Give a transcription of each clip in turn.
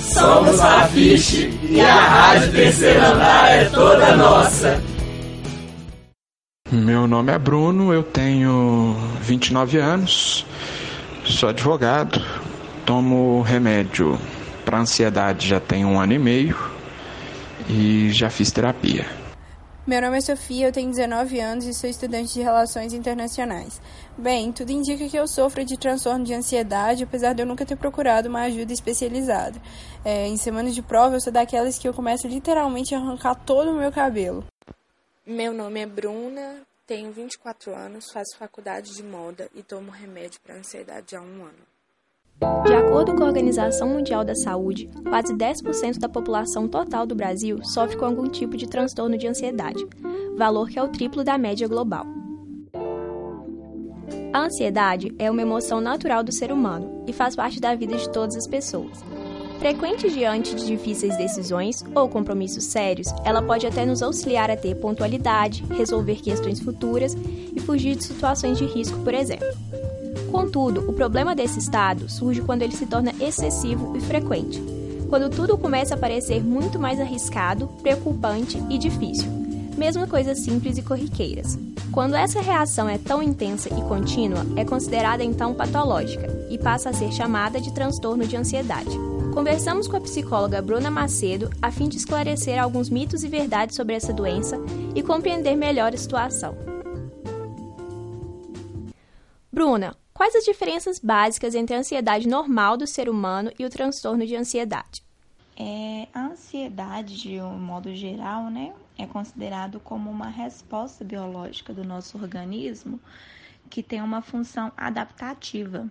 Somos a Fiche e a Rádio Terceiro Andar é toda nossa. Meu nome é Bruno, eu tenho 29 anos, sou advogado, tomo remédio para ansiedade já tem um ano e meio e já fiz terapia. Meu nome é Sofia, eu tenho 19 anos e sou estudante de Relações Internacionais. Bem, tudo indica que eu sofro de transtorno de ansiedade, apesar de eu nunca ter procurado uma ajuda especializada. É, em semanas de prova, eu sou daquelas que eu começo literalmente a arrancar todo o meu cabelo. Meu nome é Bruna, tenho 24 anos, faço faculdade de moda e tomo remédio para ansiedade há um ano. De acordo com a Organização Mundial da Saúde, quase 10% da população total do Brasil sofre com algum tipo de transtorno de ansiedade, valor que é o triplo da média global. A ansiedade é uma emoção natural do ser humano e faz parte da vida de todas as pessoas. Frequente diante de difíceis decisões ou compromissos sérios, ela pode até nos auxiliar a ter pontualidade, resolver questões futuras e fugir de situações de risco, por exemplo. Contudo, o problema desse estado surge quando ele se torna excessivo e frequente, quando tudo começa a parecer muito mais arriscado, preocupante e difícil, mesmo coisas simples e corriqueiras. Quando essa reação é tão intensa e contínua, é considerada então patológica e passa a ser chamada de transtorno de ansiedade. Conversamos com a psicóloga Bruna Macedo a fim de esclarecer alguns mitos e verdades sobre essa doença e compreender melhor a situação. Bruna, Quais as diferenças básicas entre a ansiedade normal do ser humano e o transtorno de ansiedade? É, a ansiedade, de um modo geral, né, é considerado como uma resposta biológica do nosso organismo que tem uma função adaptativa.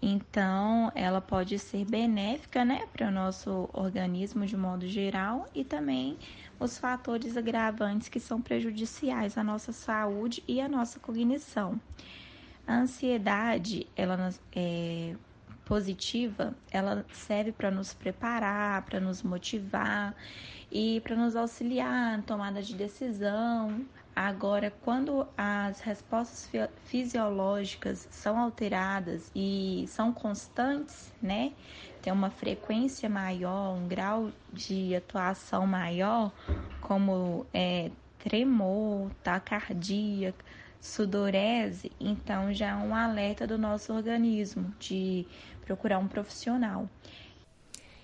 Então, ela pode ser benéfica, né, para o nosso organismo de modo geral e também os fatores agravantes que são prejudiciais à nossa saúde e à nossa cognição. A ansiedade, ela é positiva, ela serve para nos preparar, para nos motivar e para nos auxiliar na tomada de decisão. Agora, quando as respostas fisiológicas são alteradas e são constantes, né? Tem uma frequência maior, um grau de atuação maior, como é, tremor, taquicardia, sudorese, então já é um alerta do nosso organismo de procurar um profissional.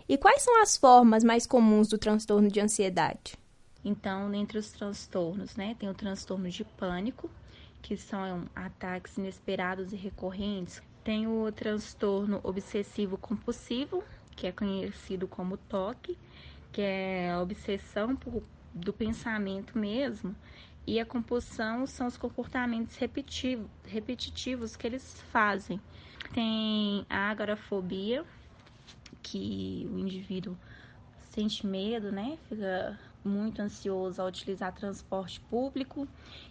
E quais são as formas mais comuns do transtorno de ansiedade? Então, entre os transtornos, né, tem o transtorno de pânico, que são ataques inesperados e recorrentes. Tem o transtorno obsessivo compulsivo, que é conhecido como TOC, que é a obsessão por, do pensamento mesmo, e a compulsão são os comportamentos repetitivos que eles fazem. Tem a agorafobia, que o indivíduo sente medo, né? Fica muito ansioso ao utilizar transporte público,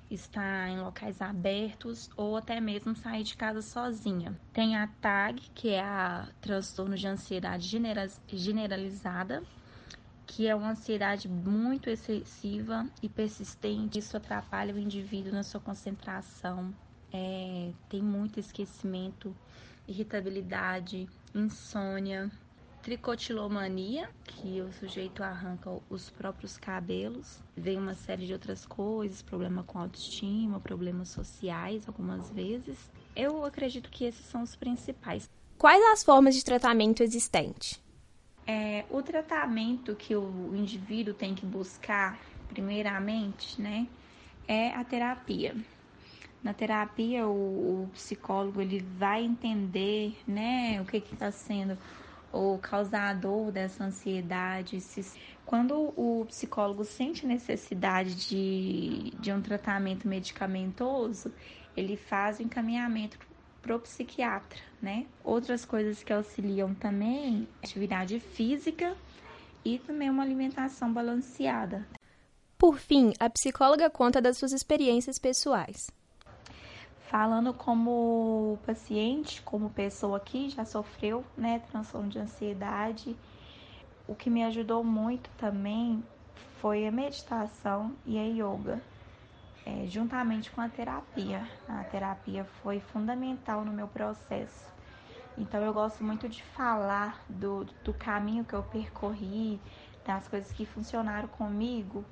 estar em locais abertos ou até mesmo sair de casa sozinha. Tem a TAG, que é a transtorno de ansiedade generalizada, que é uma ansiedade muito excessiva e persistente. Isso atrapalha o indivíduo na sua concentração, é, tem muito esquecimento, irritabilidade, insônia, tricotilomania, que o sujeito arranca os próprios cabelos, vem uma série de outras coisas, problema com autoestima, problemas sociais algumas vezes. Eu acredito que esses são os principais. Quais as formas de tratamento existentes? É, o tratamento que o indivíduo tem que buscar, primeiramente, né, é a terapia. Na terapia, o, o psicólogo ele vai entender, né, o que está sendo o causador dessa ansiedade. Quando o psicólogo sente necessidade de, de um tratamento medicamentoso, ele faz o encaminhamento pro psiquiatra, né? Outras coisas que auxiliam também, atividade física e também uma alimentação balanceada. Por fim, a psicóloga conta das suas experiências pessoais. Falando como paciente, como pessoa que já sofreu, né, transtorno de ansiedade, o que me ajudou muito também foi a meditação e a yoga, é, juntamente com a terapia. A terapia foi fundamental no meu processo. Então eu gosto muito de falar do, do caminho que eu percorri, das coisas que funcionaram comigo,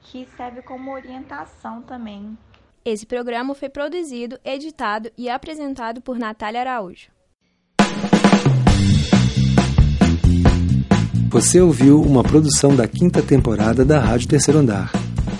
que serve como orientação também. Esse programa foi produzido, editado e apresentado por Natália Araújo. Você ouviu uma produção da quinta temporada da Rádio Terceiro Andar.